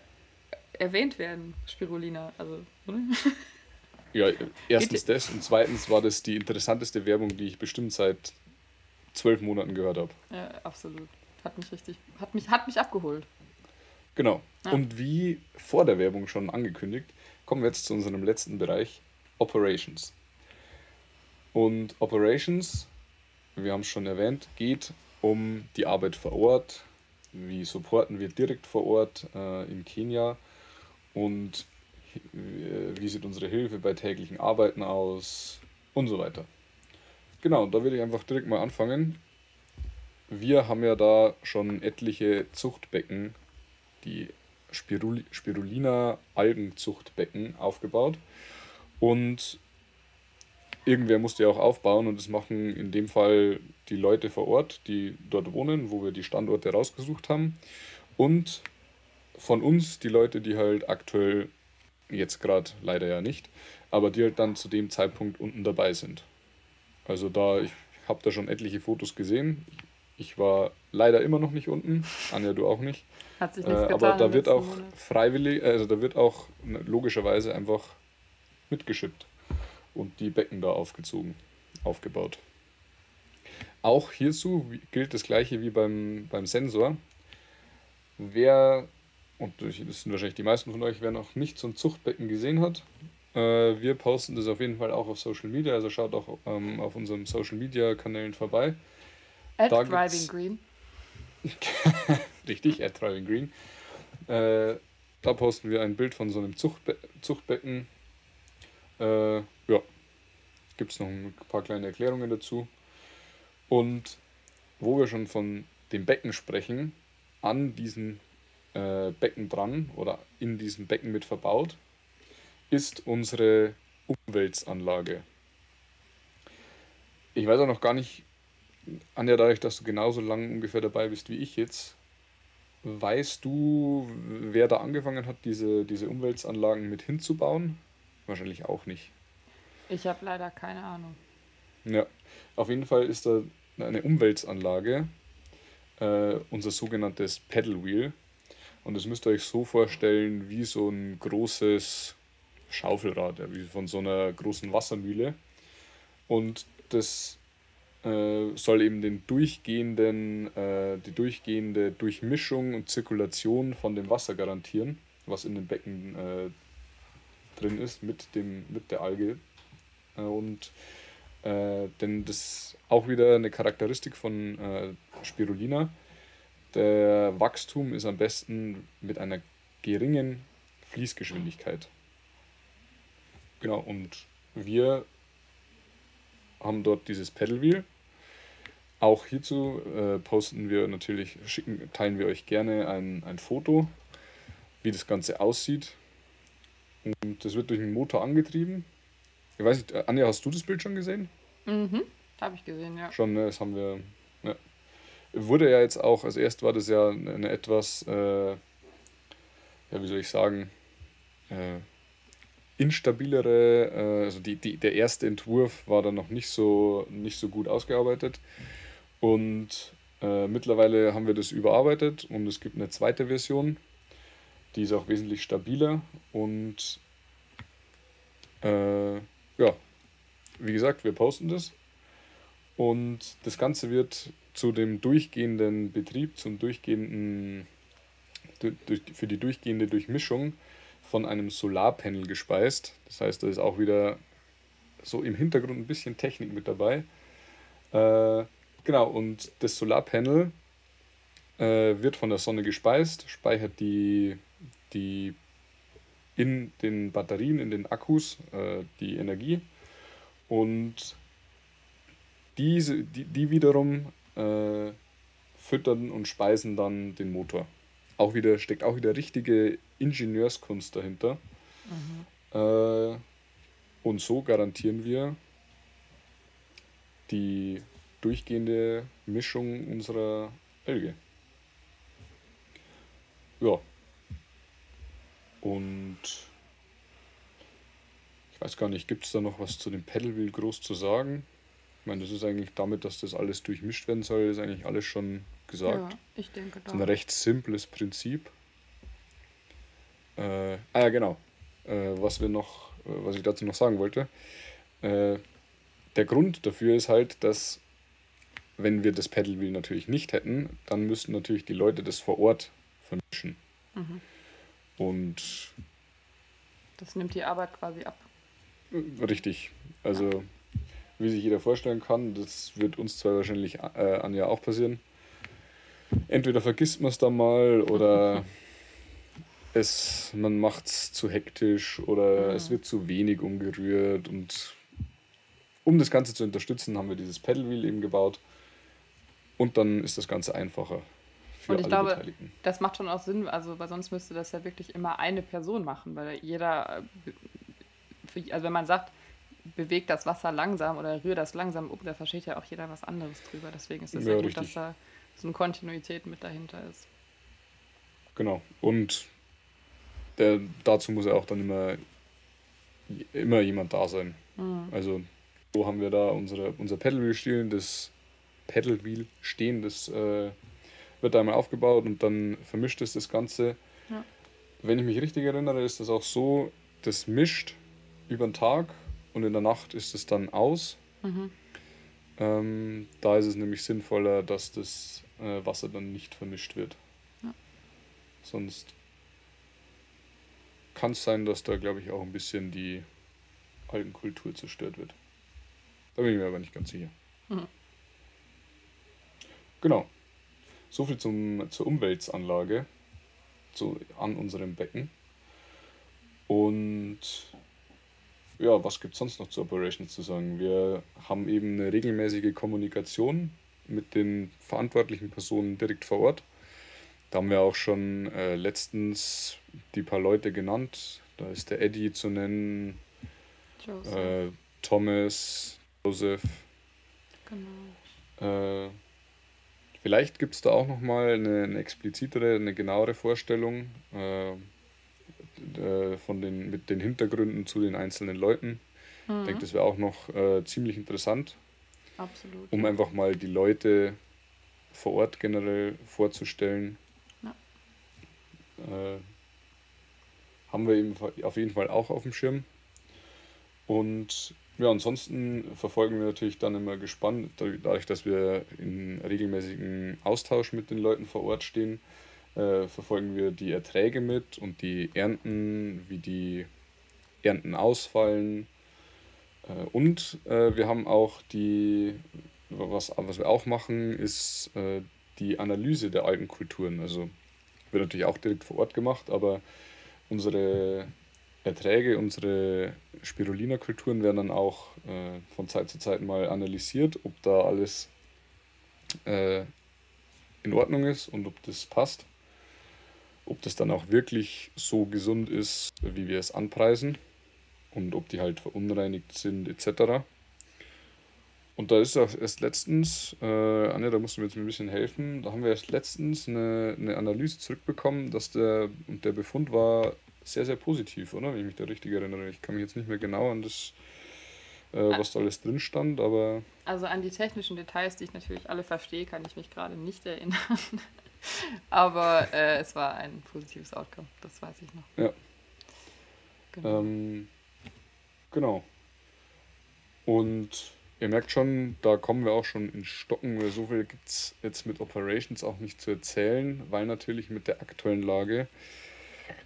erwähnt werden, Spirulina. Also, oder? Ja, erstens das und zweitens war das die interessanteste Werbung, die ich bestimmt seit zwölf Monaten gehört habe. Ja, absolut. Hat mich richtig, hat mich, hat mich abgeholt. Genau. Ja. Und wie vor der Werbung schon angekündigt, kommen wir jetzt zu unserem letzten Bereich, Operations. Und Operations, wir haben es schon erwähnt, geht um die Arbeit vor Ort. Wie supporten wir direkt vor Ort äh, in Kenia und wie sieht unsere Hilfe bei täglichen Arbeiten aus und so weiter. Genau, da würde ich einfach direkt mal anfangen. Wir haben ja da schon etliche Zuchtbecken, die Spirul Spirulina Algenzuchtbecken aufgebaut und irgendwer musste ja auch aufbauen und das machen in dem Fall die Leute vor Ort, die dort wohnen, wo wir die Standorte rausgesucht haben. Und von uns die Leute, die halt aktuell, jetzt gerade leider ja nicht, aber die halt dann zu dem Zeitpunkt unten dabei sind. Also da, ich habe da schon etliche Fotos gesehen. Ich war leider immer noch nicht unten. Anja, du auch nicht. Hat sich nichts äh, getan. Aber da wird auch freiwillig, also da wird auch logischerweise einfach mitgeschippt und die Becken da aufgezogen, aufgebaut. Auch hierzu gilt das gleiche wie beim, beim Sensor. Wer, und das sind wahrscheinlich die meisten von euch, wer noch nicht so ein Zuchtbecken gesehen hat, äh, wir posten das auf jeden Fall auch auf Social Media, also schaut auch ähm, auf unseren Social Media Kanälen vorbei. At da Thriving Green. Richtig, at Thriving Green. Äh, da posten wir ein Bild von so einem Zuchtbe Zuchtbecken. Äh, ja, gibt es noch ein paar kleine Erklärungen dazu. Und wo wir schon von dem Becken sprechen, an diesem äh, Becken dran oder in diesem Becken mit verbaut, ist unsere Umweltanlage. Ich weiß auch noch gar nicht, Anja, dadurch, dass du genauso lange ungefähr dabei bist wie ich jetzt, weißt du, wer da angefangen hat, diese, diese Umweltanlagen mit hinzubauen? Wahrscheinlich auch nicht. Ich habe leider keine Ahnung. Ja, auf jeden Fall ist da eine Umweltanlage, äh, unser sogenanntes Pedal Wheel. Und das müsst ihr euch so vorstellen wie so ein großes Schaufelrad, wie von so einer großen Wassermühle. Und das äh, soll eben den durchgehenden, äh, die durchgehende Durchmischung und Zirkulation von dem Wasser garantieren, was in den Becken äh, drin ist, mit, dem, mit der Alge. Äh, und äh, denn das ist auch wieder eine Charakteristik von äh, Spirulina. Der Wachstum ist am besten mit einer geringen Fließgeschwindigkeit. Genau, und wir haben dort dieses Pedal Wheel. Auch hierzu äh, posten wir natürlich, schicken, teilen wir euch gerne ein, ein Foto, wie das Ganze aussieht. Und das wird durch einen Motor angetrieben. Ich weiß nicht, Anja, hast du das Bild schon gesehen? Mhm, habe ich gesehen, ja. Schon, ne, das haben wir. Wurde ja jetzt auch, also erst war das ja eine etwas, äh, ja, wie soll ich sagen, äh, instabilere, äh, also die, die, der erste Entwurf war dann noch nicht so, nicht so gut ausgearbeitet. Und äh, mittlerweile haben wir das überarbeitet und es gibt eine zweite Version, die ist auch wesentlich stabiler und äh, ja, wie gesagt, wir posten das. Und das Ganze wird zu dem durchgehenden Betrieb, zum durchgehenden, für die durchgehende Durchmischung von einem Solarpanel gespeist. Das heißt, da ist auch wieder so im Hintergrund ein bisschen Technik mit dabei. Äh, genau, und das Solarpanel äh, wird von der Sonne gespeist, speichert die, die in den Batterien, in den Akkus äh, die Energie und diese, die, die wiederum äh, füttern und speisen dann den Motor auch wieder, steckt auch wieder richtige Ingenieurskunst dahinter. Mhm. Äh, und so garantieren wir die durchgehende Mischung unserer Elge. Ja. Und ich weiß gar nicht, gibt es da noch was zu dem Pedalwheel groß zu sagen? Ich meine, das ist eigentlich damit, dass das alles durchmischt werden soll, ist eigentlich alles schon gesagt. Ja, ich denke da. Das ist ein recht simples Prinzip. Äh, ah ja, genau. Äh, was wir noch, äh, was ich dazu noch sagen wollte. Äh, der Grund dafür ist halt, dass wenn wir das Pedal Wheel natürlich nicht hätten, dann müssten natürlich die Leute das vor Ort vermischen. Mhm. Und das nimmt die Arbeit quasi ab. Richtig. Also, ja. Wie sich jeder vorstellen kann, das wird uns zwar wahrscheinlich äh, an ja auch passieren, entweder vergisst man es dann mal oder es, man macht es zu hektisch oder mhm. es wird zu wenig umgerührt. Und um das Ganze zu unterstützen, haben wir dieses Pedal Wheel eben gebaut. Und dann ist das Ganze einfacher. Für und ich alle glaube, das macht schon auch Sinn, also weil sonst müsste das ja wirklich immer eine Person machen, weil jeder, also wenn man sagt, bewegt das Wasser langsam oder rührt das langsam um, da versteht ja auch jeder was anderes drüber. Deswegen ist es ja, sehr gut, dass da so eine Kontinuität mit dahinter ist. Genau. Und der, dazu muss ja auch dann immer, immer jemand da sein. Mhm. Also so haben wir da unsere, unser Pedalwheel stehen, das Pedalwheel stehen, das äh, wird einmal aufgebaut und dann vermischt es das Ganze. Ja. Wenn ich mich richtig erinnere, ist das auch so, das mischt über den Tag und in der Nacht ist es dann aus. Mhm. Ähm, da ist es nämlich sinnvoller, dass das äh, Wasser dann nicht vermischt wird. Ja. Sonst kann es sein, dass da, glaube ich, auch ein bisschen die Algenkultur zerstört wird. Da bin ich mir aber nicht ganz sicher. Mhm. Genau. Soviel zum, zur Umweltanlage zu, an unserem Becken. Und ja, was gibt es sonst noch zu Operations zu sagen? Wir haben eben eine regelmäßige Kommunikation mit den verantwortlichen Personen direkt vor Ort. Da haben wir auch schon äh, letztens die paar Leute genannt. Da ist der Eddie zu nennen, äh, Thomas, Joseph. Genau. Äh, vielleicht gibt es da auch nochmal eine, eine explizitere, eine genauere Vorstellung äh, von den, mit den Hintergründen zu den einzelnen Leuten. Mhm. Ich denke, das wäre auch noch äh, ziemlich interessant. Absolut. Um einfach mal die Leute vor Ort generell vorzustellen. Ja. Äh, haben wir eben auf jeden Fall auch auf dem Schirm. Und ja, ansonsten verfolgen wir natürlich dann immer gespannt, dadurch, dass wir in regelmäßigen Austausch mit den Leuten vor Ort stehen, äh, verfolgen wir die Erträge mit und die Ernten, wie die Ernten ausfallen. Äh, und äh, wir haben auch die, was, was wir auch machen, ist äh, die Analyse der alten Kulturen. Also wird natürlich auch direkt vor Ort gemacht, aber unsere Erträge, unsere Spirulina-Kulturen werden dann auch äh, von Zeit zu Zeit mal analysiert, ob da alles in Ordnung ist und ob das passt ob das dann auch wirklich so gesund ist, wie wir es anpreisen und ob die halt verunreinigt sind etc. Und da ist auch erst letztens, äh, Anja, da musst du mir jetzt ein bisschen helfen, da haben wir erst letztens eine, eine Analyse zurückbekommen, dass der, und der Befund war sehr, sehr positiv, oder? Wenn ich mich da richtig erinnere. Ich kann mich jetzt nicht mehr genau an das, äh, was da alles drin stand, aber... Also an die technischen Details, die ich natürlich alle verstehe, kann ich mich gerade nicht erinnern. Aber äh, es war ein positives Outcome, das weiß ich noch. Ja. Genau. Ähm, genau. Und ihr merkt schon, da kommen wir auch schon in Stocken, weil so viel gibt es jetzt mit Operations auch nicht zu erzählen, weil natürlich mit der aktuellen Lage,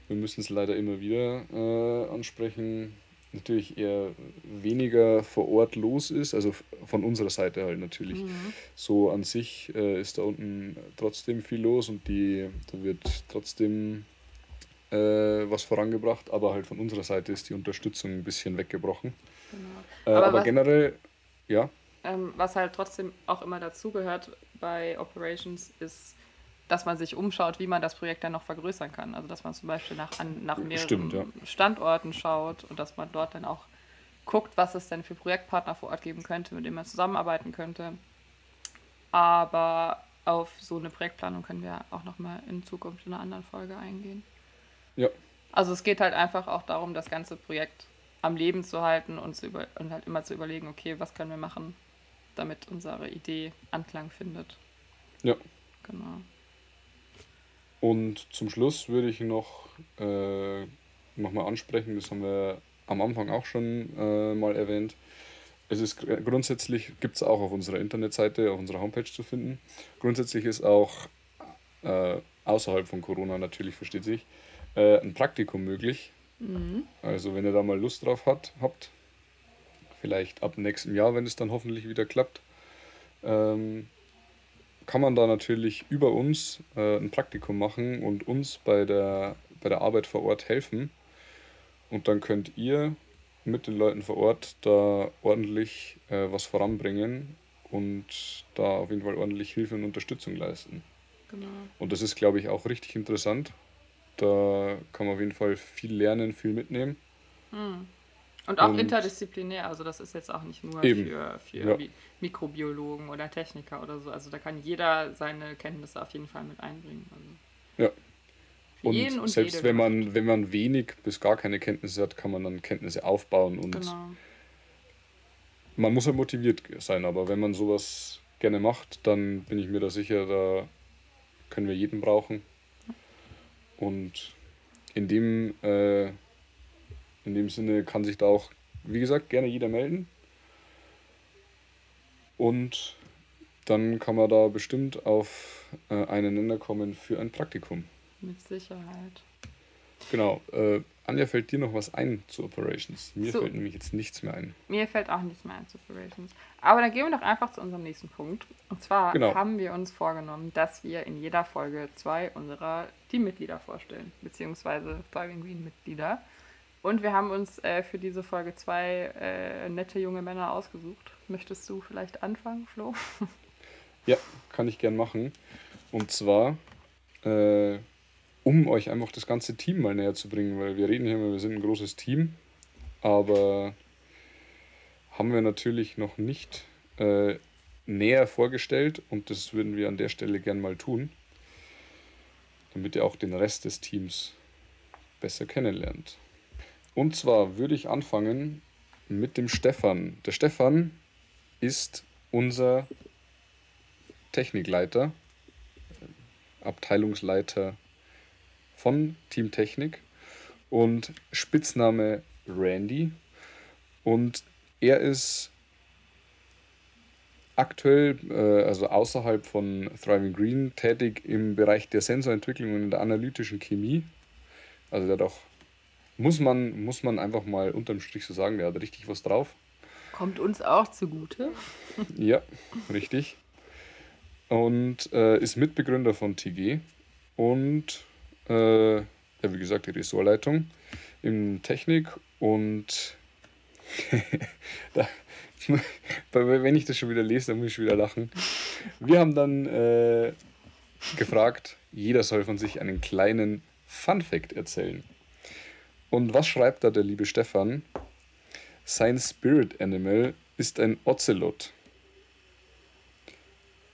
wir müssen es leider immer wieder äh, ansprechen, natürlich eher weniger vor Ort los ist, also von unserer Seite halt natürlich. Mhm. So an sich äh, ist da unten trotzdem viel los und die, da wird trotzdem äh, was vorangebracht, aber halt von unserer Seite ist die Unterstützung ein bisschen weggebrochen. Genau. Äh, aber, aber generell, ja. Ähm, was halt trotzdem auch immer dazugehört bei Operations ist dass man sich umschaut, wie man das Projekt dann noch vergrößern kann. Also dass man zum Beispiel nach, an, nach mehreren Stimmt, ja. Standorten schaut und dass man dort dann auch guckt, was es denn für Projektpartner vor Ort geben könnte, mit denen man zusammenarbeiten könnte. Aber auf so eine Projektplanung können wir auch nochmal in Zukunft in einer anderen Folge eingehen. Ja. Also es geht halt einfach auch darum, das ganze Projekt am Leben zu halten und, zu über und halt immer zu überlegen, okay, was können wir machen, damit unsere Idee Anklang findet. Ja. Genau. Und zum Schluss würde ich noch äh, nochmal ansprechen, das haben wir am Anfang auch schon äh, mal erwähnt. Es ist grundsätzlich, gibt es auch auf unserer Internetseite, auf unserer Homepage zu finden. Grundsätzlich ist auch äh, außerhalb von Corona natürlich, versteht sich, äh, ein Praktikum möglich. Mhm. Also wenn ihr da mal Lust drauf hat, habt, vielleicht ab nächstem Jahr, wenn es dann hoffentlich wieder klappt, ähm, kann man da natürlich über uns äh, ein Praktikum machen und uns bei der, bei der Arbeit vor Ort helfen. Und dann könnt ihr mit den Leuten vor Ort da ordentlich äh, was voranbringen und da auf jeden Fall ordentlich Hilfe und Unterstützung leisten. Genau. Und das ist, glaube ich, auch richtig interessant. Da kann man auf jeden Fall viel lernen, viel mitnehmen. Mhm. Und auch und interdisziplinär, also das ist jetzt auch nicht nur eben. für, für ja. Mikrobiologen oder ja. Techniker oder so. Also da kann jeder seine Kenntnisse auf jeden Fall mit einbringen. Also ja. Und, und, selbst wenn man, wenn man wenig bis gar keine Kenntnisse hat, kann man dann Kenntnisse aufbauen und genau. man muss halt motiviert sein, aber wenn man sowas gerne macht, dann bin ich mir da sicher, da können wir jeden brauchen. Und in dem, äh, in dem Sinne kann sich da auch, wie gesagt, gerne jeder melden. Und dann kann man da bestimmt auf äh, einen Nenner kommen für ein Praktikum. Mit Sicherheit. Genau. Äh, Anja, fällt dir noch was ein zu Operations? Mir so. fällt nämlich jetzt nichts mehr ein. Mir fällt auch nichts mehr ein zu Operations. Aber dann gehen wir doch einfach zu unserem nächsten Punkt. Und zwar genau. haben wir uns vorgenommen, dass wir in jeder Folge zwei unserer Teammitglieder vorstellen, beziehungsweise Thriving Green-Mitglieder. Und wir haben uns äh, für diese Folge zwei äh, nette junge Männer ausgesucht. Möchtest du vielleicht anfangen, Flo? Ja, kann ich gern machen. Und zwar äh, um euch einfach das ganze Team mal näher zu bringen, weil wir reden hier immer, wir sind ein großes Team, aber haben wir natürlich noch nicht äh, näher vorgestellt und das würden wir an der Stelle gern mal tun, damit ihr auch den Rest des Teams besser kennenlernt. Und zwar würde ich anfangen mit dem Stefan. Der Stefan ist unser Technikleiter, Abteilungsleiter von Team Technik und Spitzname Randy. Und er ist aktuell, äh, also außerhalb von Thriving Green, tätig im Bereich der Sensorentwicklung und der analytischen Chemie. Also der hat auch, muss man, muss man einfach mal unterm Strich so sagen, der hat richtig was drauf. Kommt uns auch zugute. ja, richtig. Und äh, ist Mitbegründer von TG und äh, ja, wie gesagt, die Ressortleitung in Technik und da, wenn ich das schon wieder lese, dann muss ich schon wieder lachen. Wir haben dann äh, gefragt, jeder soll von sich einen kleinen Fun Fact erzählen. Und was schreibt da der liebe Stefan? Sein Spirit Animal ist ein Ocelot.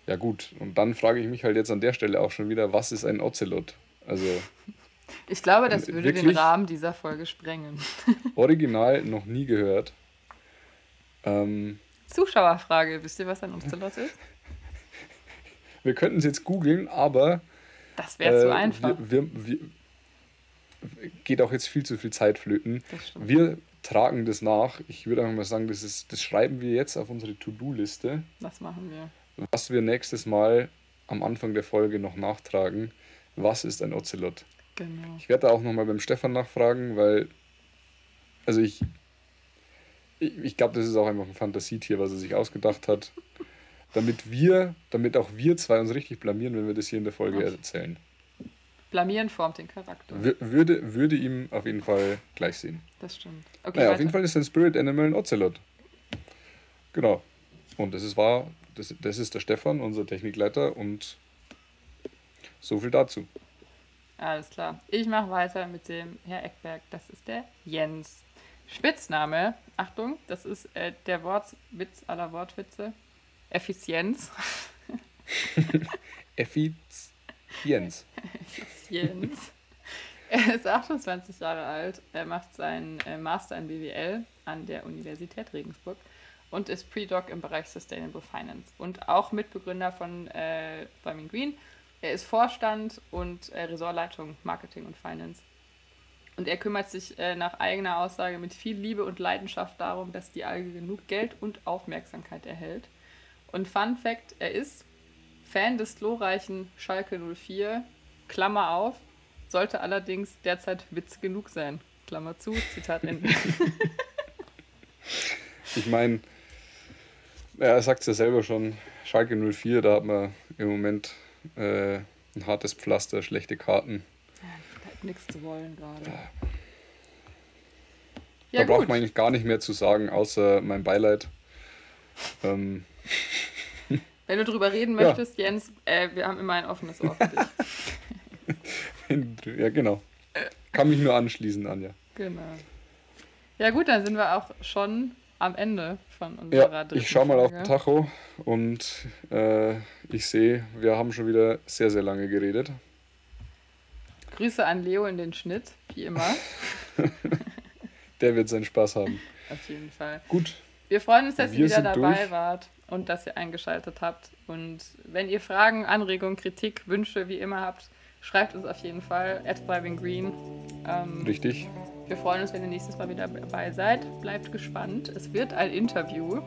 Ja gut, und dann frage ich mich halt jetzt an der Stelle auch schon wieder, was ist ein Ocelot? Also. Ich glaube, das würde den Rahmen dieser Folge sprengen. original noch nie gehört. Ähm, Zuschauerfrage, wisst ihr, was ein Ocelot ist? wir könnten es jetzt googeln, aber. Das wäre äh, zu einfach. Wir, wir, wir, geht auch jetzt viel zu viel Zeit flöten. Wir tragen das nach. Ich würde einfach mal sagen, das, ist, das schreiben wir jetzt auf unsere To-Do-Liste. Was machen wir? Was wir nächstes Mal am Anfang der Folge noch nachtragen was ist ein Ocelot? Genau. Ich werde da auch nochmal beim Stefan nachfragen, weil, also ich, ich, ich glaube, das ist auch einfach ein Fantasietier, was er sich ausgedacht hat, damit wir, damit auch wir zwei uns richtig blamieren, wenn wir das hier in der Folge okay. erzählen. Blamieren formt den Charakter. würde, würde ihm auf jeden Fall gleich sehen. Das stimmt. Okay, naja, auf jeden Fall ist ein Spirit Animal ein Ocelot. Genau. Und das ist wahr, das, das ist der Stefan, unser Technikleiter, und so viel dazu. Alles klar. Ich mache weiter mit dem Herr Eckberg. Das ist der Jens. Spitzname, Achtung, das ist äh, der Wortwitz aller Wortwitze. Effizienz. Effizienz. Effizienz. Er ist 28 Jahre alt. Er macht seinen äh, Master in BWL an der Universität Regensburg und ist Pre-Doc im Bereich Sustainable Finance und auch Mitbegründer von äh, Flaming Green er ist Vorstand und äh, Ressortleitung Marketing und Finance. Und er kümmert sich äh, nach eigener Aussage mit viel Liebe und Leidenschaft darum, dass die Alge genug Geld und Aufmerksamkeit erhält. Und Fun Fact: Er ist Fan des glorreichen Schalke 04, Klammer auf, sollte allerdings derzeit Witz genug sein. Klammer zu, Zitat Ende. ich meine, er sagt es ja selber schon, Schalke 04, da hat man im Moment äh, ein hartes Pflaster, schlechte Karten. Ja, nichts zu wollen gerade. Ja, da braucht man eigentlich gar nicht mehr zu sagen, außer mein Beileid. Ähm. Wenn du drüber reden möchtest, ja. Jens, äh, wir haben immer ein offenes Ohr für dich. ja, genau. Kann mich nur anschließen, Anja. Genau. Ja gut, dann sind wir auch schon am Ende von unserer Ja, dritten ich schaue mal auf Folge. den Tacho und äh, ich sehe, wir haben schon wieder sehr, sehr lange geredet. Grüße an Leo in den Schnitt, wie immer. Der wird seinen Spaß haben. Auf jeden Fall. Gut, Wir freuen uns, dass ihr Wir wieder sind dabei durch. wart und dass ihr eingeschaltet habt. Und wenn ihr Fragen, Anregungen, Kritik, Wünsche wie immer habt, schreibt uns auf jeden Fall at Green. Ähm, richtig. wir freuen uns, wenn ihr nächstes Mal wieder dabei seid. Bleibt gespannt. Es wird ein Interview.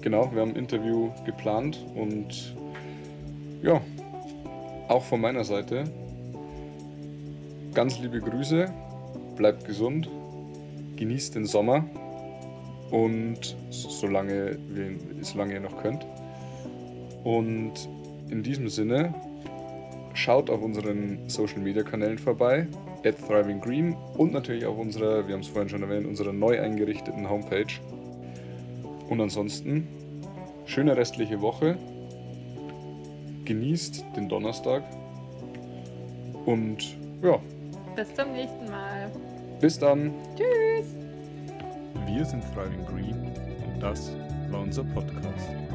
Genau, wir haben ein Interview geplant und ja, auch von meiner Seite ganz liebe Grüße, bleibt gesund, genießt den Sommer und solange, solange ihr noch könnt. Und in diesem Sinne, schaut auf unseren Social Media Kanälen vorbei, at Thriving Green und natürlich auf unserer, wir haben es vorhin schon erwähnt, unserer neu eingerichteten Homepage. Und ansonsten, schöne restliche Woche. Genießt den Donnerstag. Und ja, Bis zum nächsten Mal. Bis dann. Tschüss. Wir sind Thriving Green und das war unser Podcast.